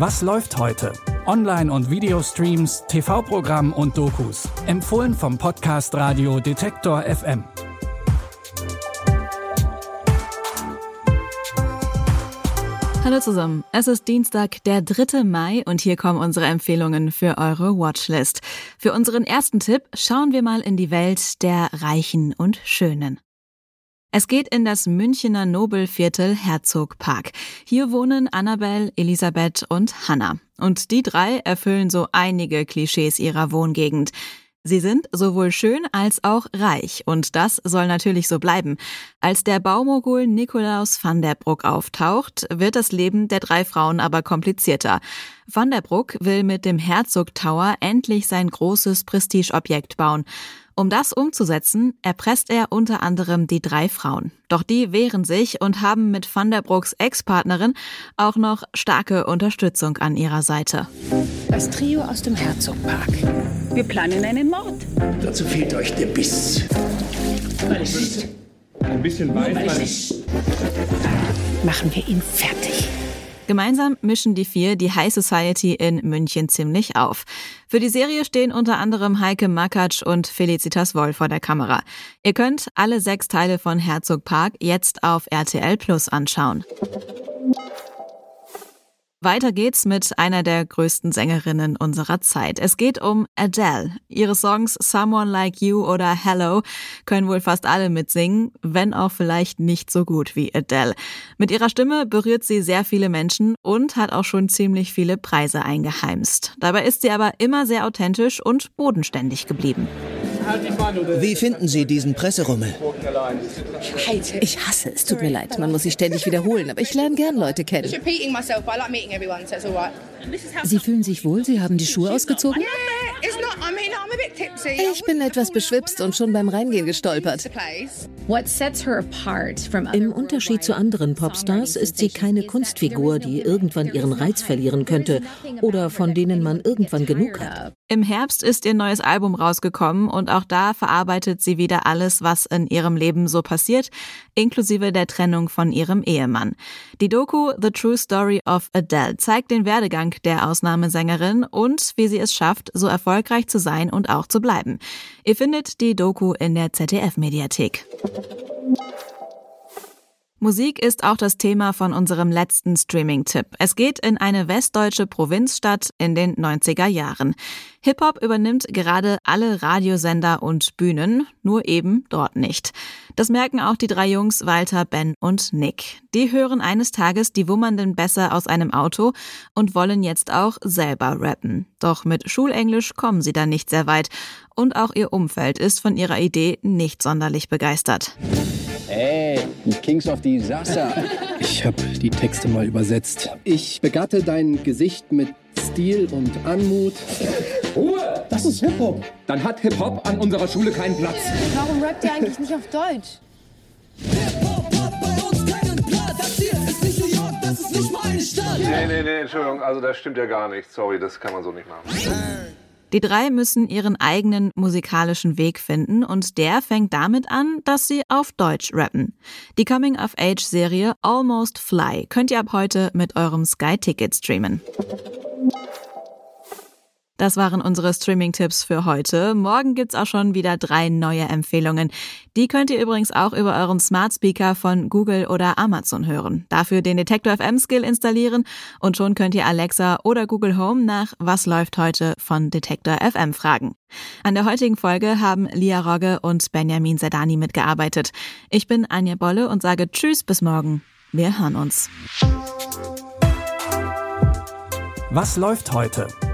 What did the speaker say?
Was läuft heute? Online- und Videostreams, TV-Programm und Dokus. Empfohlen vom Podcast Radio Detektor FM. Hallo zusammen, es ist Dienstag, der 3. Mai und hier kommen unsere Empfehlungen für eure Watchlist. Für unseren ersten Tipp schauen wir mal in die Welt der Reichen und Schönen. Es geht in das Münchener Nobelviertel Herzogpark. Hier wohnen Annabelle, Elisabeth und Hannah. Und die drei erfüllen so einige Klischees ihrer Wohngegend. Sie sind sowohl schön als auch reich und das soll natürlich so bleiben. Als der Baumogul Nikolaus van der Broek auftaucht, wird das Leben der drei Frauen aber komplizierter. Van der Broek will mit dem Herzog Tower endlich sein großes Prestigeobjekt bauen. Um das umzusetzen, erpresst er unter anderem die drei Frauen. Doch die wehren sich und haben mit Van der Brooks Ex-Partnerin auch noch starke Unterstützung an ihrer Seite. Das Trio aus dem Herzogpark. Wir planen einen Mord. Dazu fehlt euch der Biss. Weiß. Ein bisschen weiß. Machen wir ihn fertig. Gemeinsam mischen die vier die High Society in München ziemlich auf. Für die Serie stehen unter anderem Heike Makatsch und Felicitas Woll vor der Kamera. Ihr könnt alle sechs Teile von Herzog Park jetzt auf RTL Plus anschauen. Weiter geht's mit einer der größten Sängerinnen unserer Zeit. Es geht um Adele. Ihre Songs Someone Like You oder Hello können wohl fast alle mitsingen, wenn auch vielleicht nicht so gut wie Adele. Mit ihrer Stimme berührt sie sehr viele Menschen und hat auch schon ziemlich viele Preise eingeheimst. Dabei ist sie aber immer sehr authentisch und bodenständig geblieben. Wie finden Sie diesen Presserummel? Ich hasse es, tut mir leid. Man muss sich ständig wiederholen, aber ich lerne gern Leute kennen. Sie fühlen sich wohl? Sie haben die Schuhe ausgezogen? Ich bin etwas beschwipst und schon beim Reingehen gestolpert. Im Unterschied zu anderen Popstars ist sie keine Kunstfigur, die irgendwann ihren Reiz verlieren könnte oder von denen man irgendwann genug hat. Im Herbst ist ihr neues Album rausgekommen und auch da verarbeitet sie wieder alles, was in ihrem Leben so passiert, inklusive der Trennung von ihrem Ehemann. Die Doku The True Story of Adele zeigt den Werdegang der Ausnahmesängerin und wie sie es schafft, so erfolgreich zu sein und auch zu bleiben. Ihr findet die Doku in der ZDF-Mediathek. Musik ist auch das Thema von unserem letzten Streaming-Tipp. Es geht in eine westdeutsche Provinzstadt in den 90er Jahren. Hip-Hop übernimmt gerade alle Radiosender und Bühnen, nur eben dort nicht. Das merken auch die drei Jungs Walter, Ben und Nick. Die hören eines Tages die Wummernden besser aus einem Auto und wollen jetzt auch selber rappen. Doch mit Schulenglisch kommen sie da nicht sehr weit. Und auch ihr Umfeld ist von ihrer Idee nicht sonderlich begeistert. Ey, die Kings of Disaster. Ich habe die Texte mal übersetzt. Ich begatte dein Gesicht mit Stil und Anmut. Ruhe! Das ist Hip-Hop. Dann hat Hip-Hop an unserer Schule keinen Platz. Warum rappt ihr eigentlich nicht auf Deutsch? Hip-Hop hat bei uns keinen Platz. Das hier ist nicht New York, das ist nicht meine Stadt. Nee, nee, nee, Entschuldigung, also das stimmt ja gar nicht. Sorry, das kann man so nicht machen. Die drei müssen ihren eigenen musikalischen Weg finden und der fängt damit an, dass sie auf Deutsch rappen. Die Coming-of-Age-Serie Almost Fly könnt ihr ab heute mit eurem Sky-Ticket streamen. Das waren unsere Streaming-Tipps für heute. Morgen gibt's auch schon wieder drei neue Empfehlungen. Die könnt ihr übrigens auch über euren Smart Speaker von Google oder Amazon hören. Dafür den Detektor FM Skill installieren und schon könnt ihr Alexa oder Google Home nach Was läuft heute von Detektor FM fragen. An der heutigen Folge haben Lia Rogge und Benjamin Sedani mitgearbeitet. Ich bin Anja Bolle und sage Tschüss bis morgen. Wir hören uns. Was läuft heute?